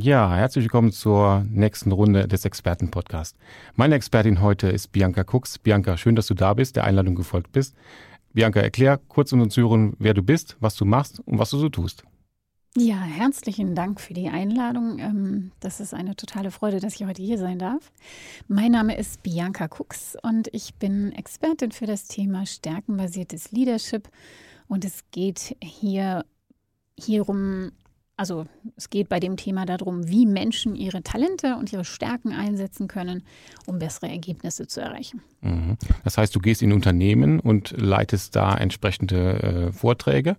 Ja, herzlich willkommen zur nächsten Runde des Expertenpodcasts. Meine Expertin heute ist Bianca Cooks. Bianca, schön, dass du da bist, der Einladung gefolgt bist. Bianca, erklär kurz unseren Zuhörern, wer du bist, was du machst und was du so tust. Ja, herzlichen Dank für die Einladung. Ähm, das ist eine totale Freude, dass ich heute hier sein darf. Mein Name ist Bianca Cooks und ich bin Expertin für das Thema stärkenbasiertes Leadership. Und es geht hier hierum, also es geht bei dem Thema darum, wie Menschen ihre Talente und ihre Stärken einsetzen können, um bessere Ergebnisse zu erreichen. Mhm. Das heißt, du gehst in Unternehmen und leitest da entsprechende äh, Vorträge?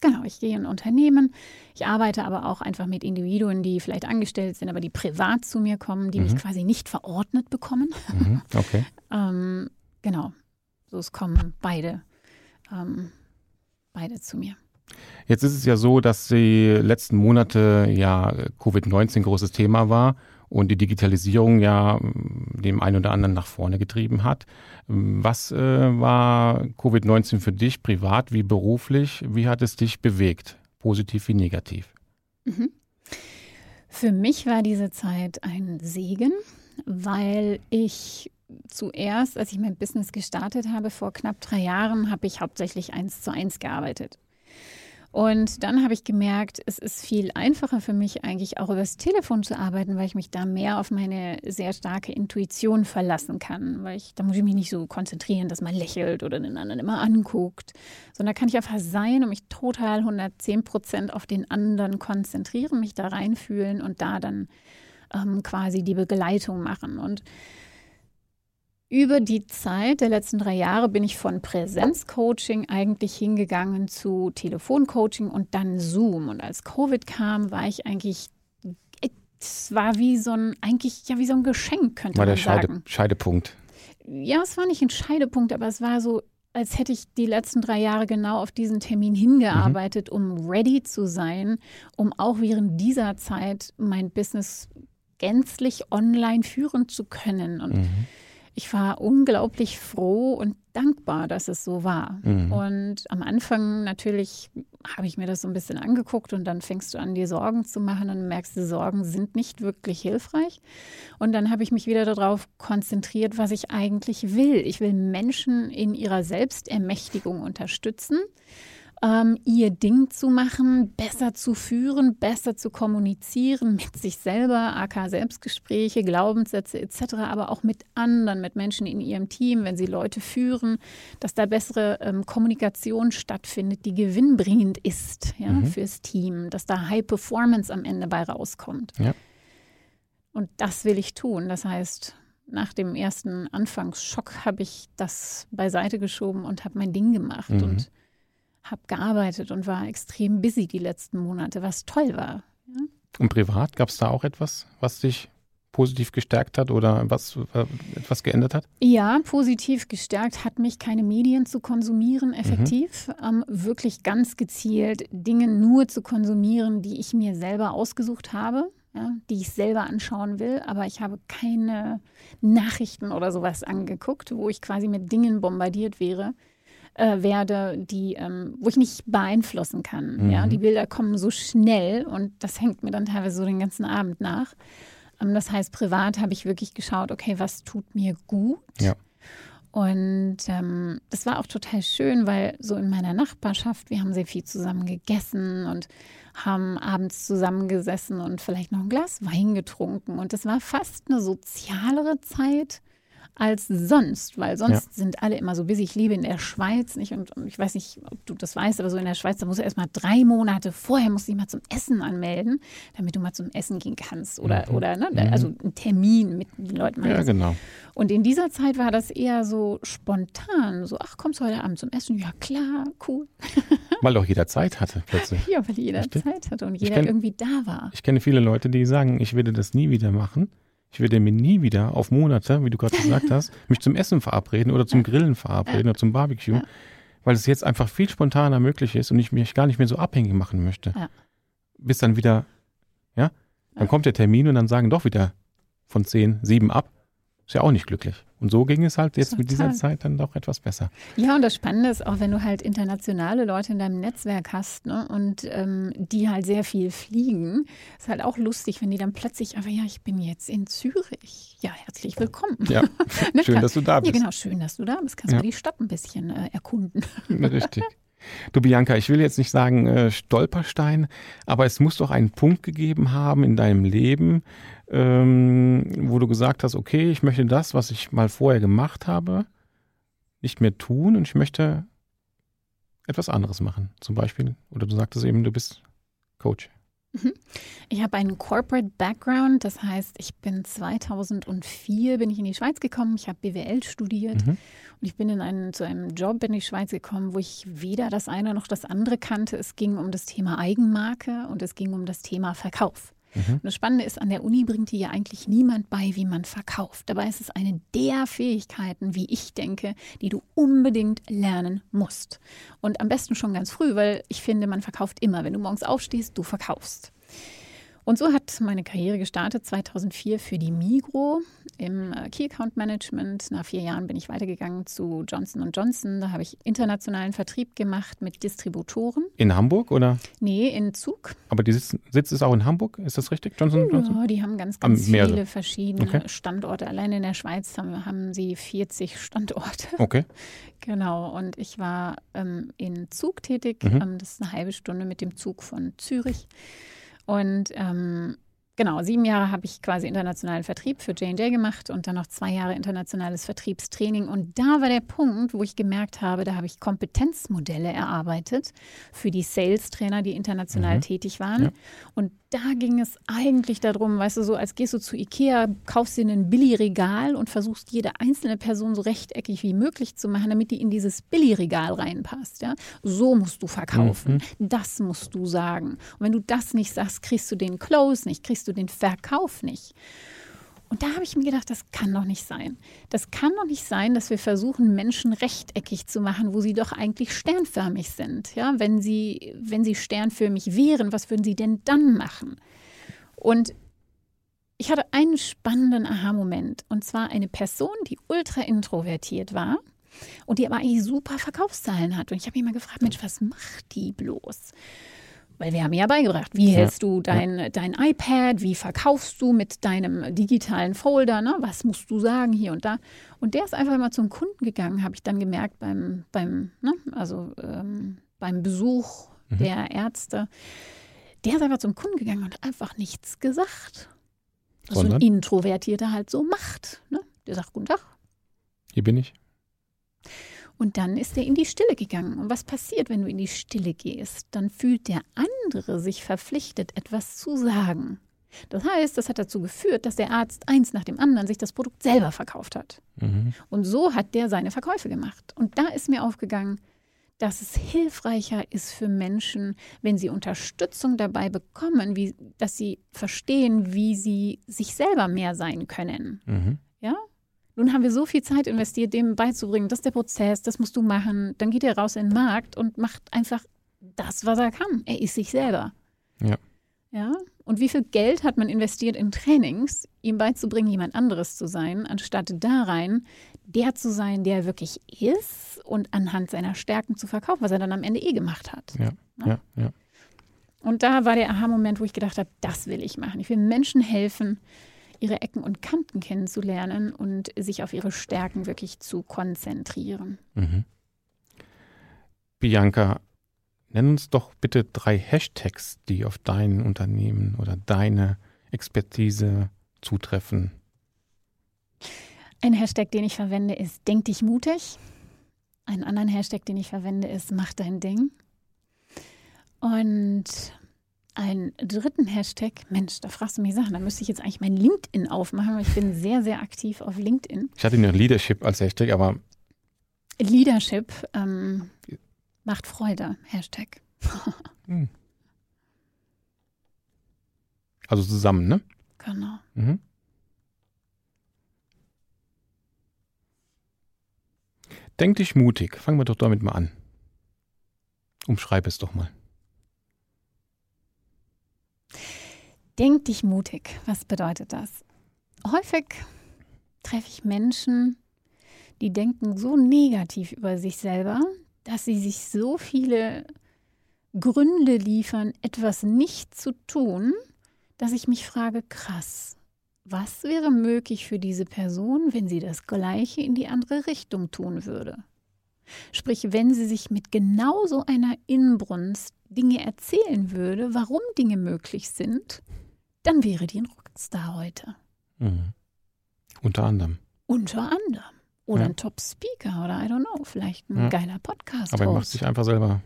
Genau, ich gehe in Unternehmen. Ich arbeite aber auch einfach mit Individuen, die vielleicht angestellt sind, aber die privat zu mir kommen, die mhm. mich quasi nicht verordnet bekommen. Mhm. Okay. ähm, genau, so es kommen beide, ähm, beide zu mir. Jetzt ist es ja so, dass die letzten Monate ja Covid-19 großes Thema war und die Digitalisierung ja mm, dem einen oder anderen nach vorne getrieben hat. Was äh, war Covid-19 für dich privat wie beruflich? Wie hat es dich bewegt, positiv wie negativ? Mhm. Für mich war diese Zeit ein Segen, weil ich zuerst, als ich mein Business gestartet habe, vor knapp drei Jahren, habe ich hauptsächlich eins zu eins gearbeitet. Und dann habe ich gemerkt, es ist viel einfacher für mich eigentlich auch übers Telefon zu arbeiten, weil ich mich da mehr auf meine sehr starke Intuition verlassen kann. Weil ich, da muss ich mich nicht so konzentrieren, dass man lächelt oder den anderen immer anguckt, sondern da kann ich einfach sein und mich total 110 Prozent auf den anderen konzentrieren, mich da reinfühlen und da dann ähm, quasi die Begleitung machen. Und über die Zeit der letzten drei Jahre bin ich von Präsenzcoaching eigentlich hingegangen zu Telefoncoaching und dann Zoom. Und als Covid kam, war ich eigentlich, es war wie so ein, eigentlich ja wie so ein Geschenk, könnte war man der Scheide, sagen. Scheidepunkt. Ja, es war nicht ein Scheidepunkt, aber es war so, als hätte ich die letzten drei Jahre genau auf diesen Termin hingearbeitet, mhm. um ready zu sein, um auch während dieser Zeit mein Business gänzlich online führen zu können. Und mhm ich war unglaublich froh und dankbar, dass es so war. Mhm. Und am Anfang natürlich habe ich mir das so ein bisschen angeguckt und dann fängst du an, dir Sorgen zu machen und merkst, die Sorgen sind nicht wirklich hilfreich. Und dann habe ich mich wieder darauf konzentriert, was ich eigentlich will. Ich will Menschen in ihrer Selbstermächtigung unterstützen ähm, ihr Ding zu machen, besser zu führen, besser zu kommunizieren mit sich selber, AK Selbstgespräche, Glaubenssätze etc., aber auch mit anderen, mit Menschen in ihrem Team, wenn sie Leute führen, dass da bessere ähm, Kommunikation stattfindet, die gewinnbringend ist ja, mhm. fürs Team, dass da High Performance am Ende bei rauskommt. Ja. Und das will ich tun. Das heißt, nach dem ersten Anfangsschock habe ich das beiseite geschoben und habe mein Ding gemacht mhm. und habe gearbeitet und war extrem busy die letzten Monate, was toll war. Ja? Und privat gab es da auch etwas, was dich positiv gestärkt hat oder was äh, etwas geändert hat? Ja, positiv gestärkt hat mich, keine Medien zu konsumieren, effektiv. Mhm. Ähm, wirklich ganz gezielt Dinge nur zu konsumieren, die ich mir selber ausgesucht habe. Ja, die ich selber anschauen will, aber ich habe keine Nachrichten oder sowas angeguckt, wo ich quasi mit Dingen bombardiert wäre, äh, werde, die, ähm, wo ich nicht beeinflussen kann. Mhm. Ja, die Bilder kommen so schnell und das hängt mir dann teilweise so den ganzen Abend nach. Ähm, das heißt, privat habe ich wirklich geschaut, okay, was tut mir gut? Ja. Und ähm, das war auch total schön, weil so in meiner Nachbarschaft, wir haben sehr viel zusammen gegessen und haben abends zusammengesessen und vielleicht noch ein Glas Wein getrunken. Und es war fast eine sozialere Zeit als sonst, weil sonst ja. sind alle immer so busy. Ich lebe in der Schweiz nicht und, und, ich weiß nicht, ob du das weißt, aber so in der Schweiz, da musst du erst mal drei Monate vorher musst du dich mal zum Essen anmelden, damit du mal zum Essen gehen kannst oder, mhm. oder ne, mhm. also einen Termin mit den Leuten. Ja, genau. Und in dieser Zeit war das eher so spontan, so, ach, kommst du heute Abend zum Essen? Ja, klar, cool. weil auch jeder Zeit hatte plötzlich. Ja, weil jeder? Zeit hatte und jeder kenn, irgendwie da war. Ich kenne viele Leute, die sagen, ich werde das nie wieder machen ich werde mir nie wieder auf Monate, wie du gerade gesagt hast, mich zum Essen verabreden oder zum Grillen verabreden oder zum Barbecue, Ja. weil es jetzt einfach viel spontaner möglich ist und ich mich gar nicht mehr so abhängig machen möchte. Ja. Bis dann wieder, ja, dann kommt der Termin und dann sagen doch wieder von zehn, sieben ab. Ist ja auch nicht glücklich. Und so ging es halt jetzt mit dieser Total. Zeit dann doch etwas besser. Ja, und das Spannende ist auch, wenn du halt internationale Leute in deinem Netzwerk hast ne, und ähm, die halt sehr viel fliegen, ist halt auch lustig, wenn die dann plötzlich, aber ja, ich bin jetzt in Zürich. Ja, herzlich willkommen. Ja, Ne, schön, dass du da Ja, bist. genau, schön, dass du da bist. Kannst Ja. du die Stadt ein bisschen äh, erkunden. Richtig. Du Bianca, ich will jetzt nicht sagen äh, Stolperstein, aber es muss doch einen Punkt gegeben haben in deinem Leben, ähm, wo du gesagt hast, okay, ich möchte das, was ich mal vorher gemacht habe, nicht mehr tun und ich möchte etwas anderes machen. Zum Beispiel, oder du sagtest eben, du bist Coach. Ich habe einen Corporate Background, das heißt, ich bin 2004 bin ich in die Schweiz gekommen. Ich habe BWL studiert Mhm. Und ich bin in einen, zu einem Job in die Schweiz gekommen, wo ich weder das eine noch das andere kannte. Es ging um das Thema Eigenmarke und es ging um das Thema Verkauf. Mhm. Und das Spannende ist, an der Uni bringt dir ja eigentlich niemand bei, wie man verkauft. Dabei ist es eine der Fähigkeiten, wie ich denke, die du unbedingt lernen musst. Und am besten schon ganz früh, weil ich finde, man verkauft immer. Wenn du morgens aufstehst, du verkaufst. Und so hat meine Karriere gestartet 2004 für die Migro im äh, Key Account Management. Nach vier Jahren bin ich weitergegangen zu Johnson Johnson. Da habe ich internationalen Vertrieb gemacht mit Distributoren. In Hamburg oder? Nee, in Zug. Aber die Sitz, Sitz ist auch in Hamburg, ist das richtig? Johnson Johnson? Ja, die haben ganz, ganz mehrere. viele verschiedene Okay. Standorte. Allein in der Schweiz haben, haben sie 40 Standorte. Okay. Genau. Und ich war ähm, in Zug tätig. Mhm. Ähm, das ist eine halbe Stunde mit dem Zug von Zürich. Und ähm, genau, sieben Jahre habe ich quasi internationalen Vertrieb für J&J gemacht und dann noch zwei Jahre internationales Vertriebstraining. Und da war der Punkt, wo ich gemerkt habe, da habe ich Kompetenzmodelle erarbeitet für die Sales-Trainer, die international Mhm. tätig waren. Ja. Und da ging es eigentlich darum, weißt du, so als gehst du zu Ikea, kaufst dir ein Billigregal und versuchst jede einzelne Person so rechteckig wie möglich zu machen, damit die in dieses Billigregal reinpasst. Ja? So musst du verkaufen. Das musst du sagen. Und wenn du das nicht sagst, kriegst du den Close nicht, kriegst du den Verkauf nicht. Und da habe ich mir gedacht, das kann doch nicht sein. Das kann doch nicht sein, dass wir versuchen, Menschen rechteckig zu machen, wo sie doch eigentlich sternförmig sind. Ja, wenn sie, wenn sie sternförmig wären, was würden sie denn dann machen? Und ich hatte einen spannenden Aha-Moment. Und zwar eine Person, die ultra introvertiert war und die aber eigentlich super Verkaufszahlen hat. Und ich habe mich mal gefragt, Mensch, was macht die bloß? Weil wir haben ja beigebracht, wie hältst du dein, dein iPad, wie verkaufst du mit deinem digitalen Folder, ne? was musst du sagen hier und da. Und der ist einfach mal zum Kunden gegangen, habe ich dann gemerkt beim, beim, ne? also, ähm, beim Besuch Mhm. der Ärzte. Der ist einfach zum Kunden gegangen und hat einfach nichts gesagt. Was so ein? Introvertierter halt so macht. Ne? Der sagt Guten Tag. Hier bin ich. Und dann ist er in die Stille gegangen. Und was passiert, wenn du in die Stille gehst? Dann fühlt der andere sich verpflichtet, etwas zu sagen. Das heißt, das hat dazu geführt, dass der Arzt eins nach dem anderen sich das Produkt selber verkauft hat. Mhm. Und so hat der seine Verkäufe gemacht. Und da ist mir aufgegangen, dass es hilfreicher ist für Menschen, wenn sie Unterstützung dabei bekommen, wie, dass sie verstehen, wie sie sich selber mehr sein können. Mhm. Nun haben wir so viel Zeit investiert, dem beizubringen, das ist der Prozess, das musst du machen. Dann geht er raus in den Markt und macht einfach das, was er kann. Er ist sich selber. Ja. Ja. Und wie viel Geld hat man investiert in Trainings, ihm beizubringen, jemand anderes zu sein, anstatt da rein, der zu sein, der er wirklich ist und anhand seiner Stärken zu verkaufen, was er dann am Ende eh gemacht hat. Ja, ja, ja. Und da war der Aha-Moment, wo ich gedacht habe, das will ich machen. Ich will Menschen helfen, ihre Ecken und Kanten kennenzulernen und sich auf ihre Stärken wirklich zu konzentrieren. Mhm. Bianca, nenn uns doch bitte drei Hashtags, die auf dein Unternehmen oder deine Expertise zutreffen. Ein Hashtag, den ich verwende, ist Denk dich mutig. Einen anderen Hashtag, den ich verwende, ist Mach dein Ding. Und einen dritten Hashtag. Mensch, da fragst du mich Sachen. Da müsste ich jetzt eigentlich mein LinkedIn aufmachen, weil ich bin sehr, sehr aktiv auf LinkedIn. Ich hatte noch Leadership als Hashtag, aber. Leadership ähm, macht Freude, Hashtag. Hm. Also zusammen, ne? Genau. Mhm. Denk dich mutig. Fangen wir doch damit mal an. Umschreib es doch mal. Denk dich mutig. Was bedeutet das? Häufig treffe ich Menschen, die denken so negativ über sich selber, dass sie sich so viele Gründe liefern, etwas nicht zu tun, dass ich mich frage, krass, was wäre möglich für diese Person, wenn sie das Gleiche in die andere Richtung tun würde? Sprich, wenn sie sich mit genau so einer Inbrunst Dinge erzählen würde, warum Dinge möglich sind, dann wäre die ein Rockstar heute. Mhm. Unter anderem. Unter anderem. Oder Ja. ein Top-Speaker oder I don't know, vielleicht ein Ja. geiler podcast Aber er macht sich einfach selber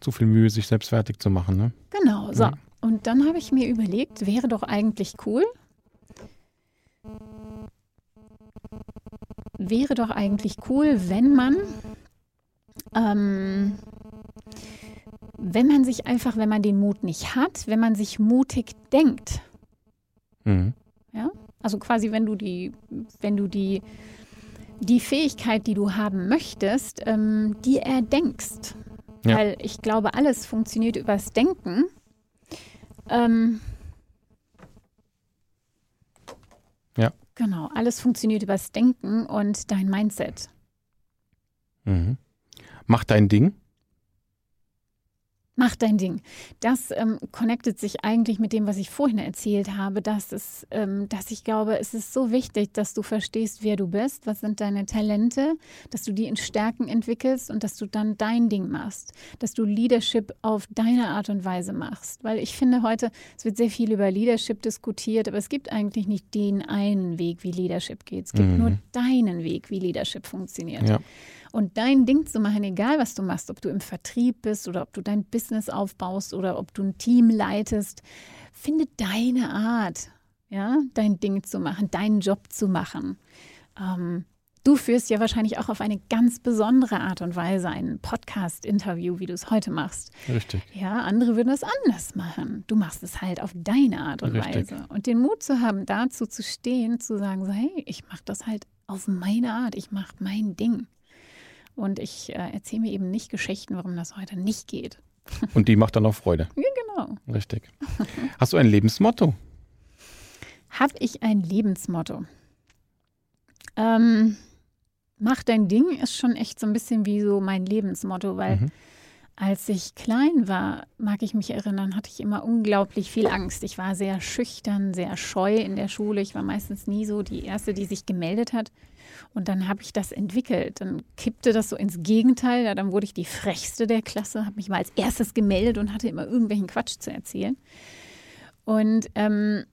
zu viel Mühe, sich selbst fertig zu machen. Ne? Genau, so. Ja. Und dann habe ich mir überlegt, wäre doch eigentlich cool, wäre doch eigentlich cool, wenn man, ähm, wenn man sich einfach, wenn man den Mut nicht hat, wenn man sich mutig denkt. Mhm. Also quasi, wenn du die, wenn du die, die Fähigkeit, die du haben möchtest, ähm, die erdenkst. Ja. Weil ich glaube, alles funktioniert übers Denken. Ähm, Ja. Genau, alles funktioniert übers Denken und dein Mindset. Mhm. Mach dein Ding. Mach dein Ding. Das ähm, connectet sich eigentlich mit dem, was ich vorhin erzählt habe, dass, es, ähm, dass ich glaube, es ist so wichtig, dass du verstehst, wer du bist, was sind deine Talente, dass du die in Stärken entwickelst und dass du dann dein Ding machst, dass du Leadership auf deine Art und Weise machst. Weil ich finde heute, es wird sehr viel über Leadership diskutiert, aber es gibt eigentlich nicht den einen Weg, wie Leadership geht. Es gibt Mhm. nur deinen Weg, wie Leadership funktioniert Ja. Und dein Ding zu machen, egal was du machst, ob du im Vertrieb bist oder ob du dein Business aufbaust oder ob du ein Team leitest, finde deine Art, ja, dein Ding zu machen, deinen Job zu machen. Ähm, du führst ja wahrscheinlich auch auf eine ganz besondere Art und Weise ein Podcast-Interview, wie du es heute machst. Richtig. Ja, andere würden es anders machen. Du machst es halt auf deine Art und Richtig. Weise. Und den Mut zu haben, dazu zu stehen, zu sagen, so, hey, ich mache das halt auf meine Art, ich mache mein Ding. Und ich äh, erzähle mir eben nicht Geschichten, warum das heute nicht geht. Und die macht dann auch Freude. Ja, genau. Richtig. Hast du ein Lebensmotto? Habe ich ein Lebensmotto? Ähm, mach dein Ding ist schon echt so ein bisschen wie so mein Lebensmotto, weil Mhm. als ich klein war, mag ich mich erinnern, hatte ich immer unglaublich viel Angst. Ich war sehr schüchtern, sehr scheu in der Schule. Ich war meistens nie so die Erste, die sich gemeldet hat. Und dann habe ich das entwickelt. Dann kippte das so ins Gegenteil. Ja, dann wurde ich die Frechste der Klasse, habe mich mal als erstes gemeldet und hatte immer irgendwelchen Quatsch zu erzählen. Und ähm,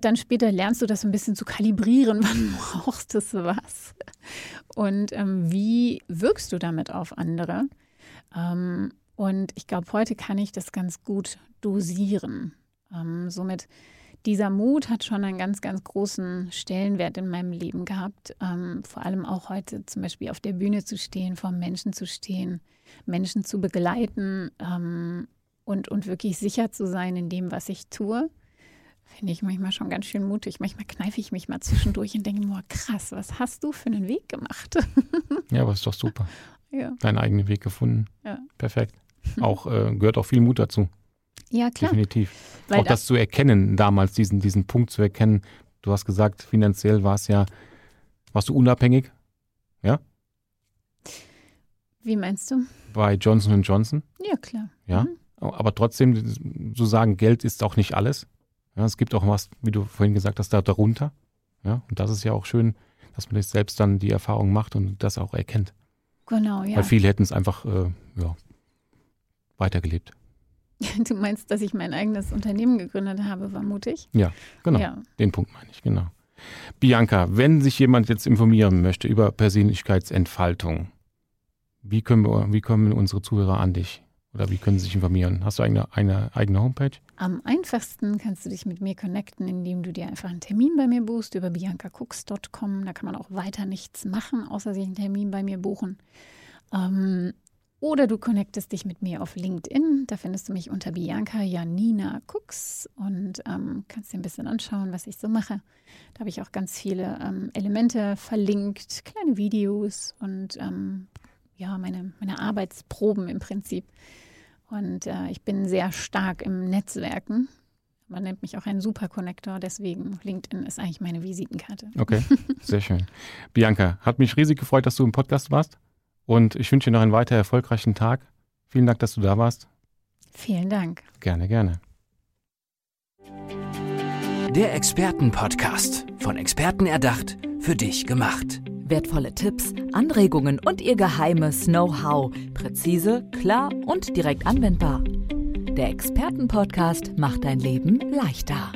dann später lernst du das ein bisschen zu kalibrieren, wann brauchst du was. Und ähm, wie wirkst du damit auf andere? Ähm, und ich glaube, heute kann ich das ganz gut dosieren. Ähm, somit dieser Mut hat schon einen ganz, ganz großen Stellenwert in meinem Leben gehabt. Ähm, vor allem auch heute zum Beispiel auf der Bühne zu stehen, vor Menschen zu stehen, Menschen zu begleiten ähm, und, und wirklich sicher zu sein in dem, was ich tue. Finde ich manchmal schon ganz schön mutig. Manchmal kneife ich mich mal zwischendurch und denke, boah, krass, was hast du für einen Weg gemacht? Ja, aber ist doch super. ja. Deinen eigenen Weg gefunden. Ja. Perfekt. Auch äh, gehört auch viel Mut dazu. Ja, klar. Definitiv. Weil auch das zu erkennen, damals diesen, diesen Punkt zu erkennen. Du hast gesagt, finanziell war es ja, warst du unabhängig Wie meinst du? bei Johnson Johnson. Ja, klar. Ja. Mhm. Aber trotzdem, zu sagen, Geld ist auch nicht alles. Ja, es gibt auch was, wie du vorhin gesagt hast, da darunter. Ja, und das ist ja auch schön, dass man das selbst dann die Erfahrung macht und das auch erkennt. Genau, ja. Weil viele hätten es einfach äh, ja, weitergelebt. Du meinst, dass ich mein eigenes Unternehmen gegründet habe, war mutig? Genau, Ja. den Punkt meine ich, genau. Bianca, wenn sich jemand jetzt informieren möchte über Persönlichkeitsentfaltung, wie können wir, wie kommen unsere Zuhörer an dich? Oder wie können sie sich informieren? Hast du eine, eine eigene Homepage? Am einfachsten kannst du dich mit mir connecten, indem du dir einfach einen Termin bei mir buchst über biancacooks.com. Da kann man auch weiter nichts machen, außer sich einen Termin bei mir buchen. Ähm, Oder du connectest dich mit mir auf LinkedIn. Da findest du mich unter Bianca Janina Cooks und ähm, kannst dir ein bisschen anschauen, was ich so mache. Da habe ich auch ganz viele ähm, Elemente verlinkt, kleine Videos und ähm, ja, meine, meine Arbeitsproben im Prinzip. Und äh, ich bin sehr stark im Netzwerken. Man nennt mich auch einen Superconnector, deswegen LinkedIn ist eigentlich meine Visitenkarte. Okay, sehr schön. Bianca, hat mich riesig gefreut, dass du im Podcast warst. Und ich wünsche dir noch einen weiter erfolgreichen Tag. Vielen Dank, dass du da warst. Vielen Dank. Gerne, gerne. Der Expertenpodcast. Von Experten erdacht, für dich gemacht. Wertvolle Tipps, Anregungen und ihr geheimes Know-how. Präzise, klar und direkt anwendbar. Der Expertenpodcast macht dein Leben leichter.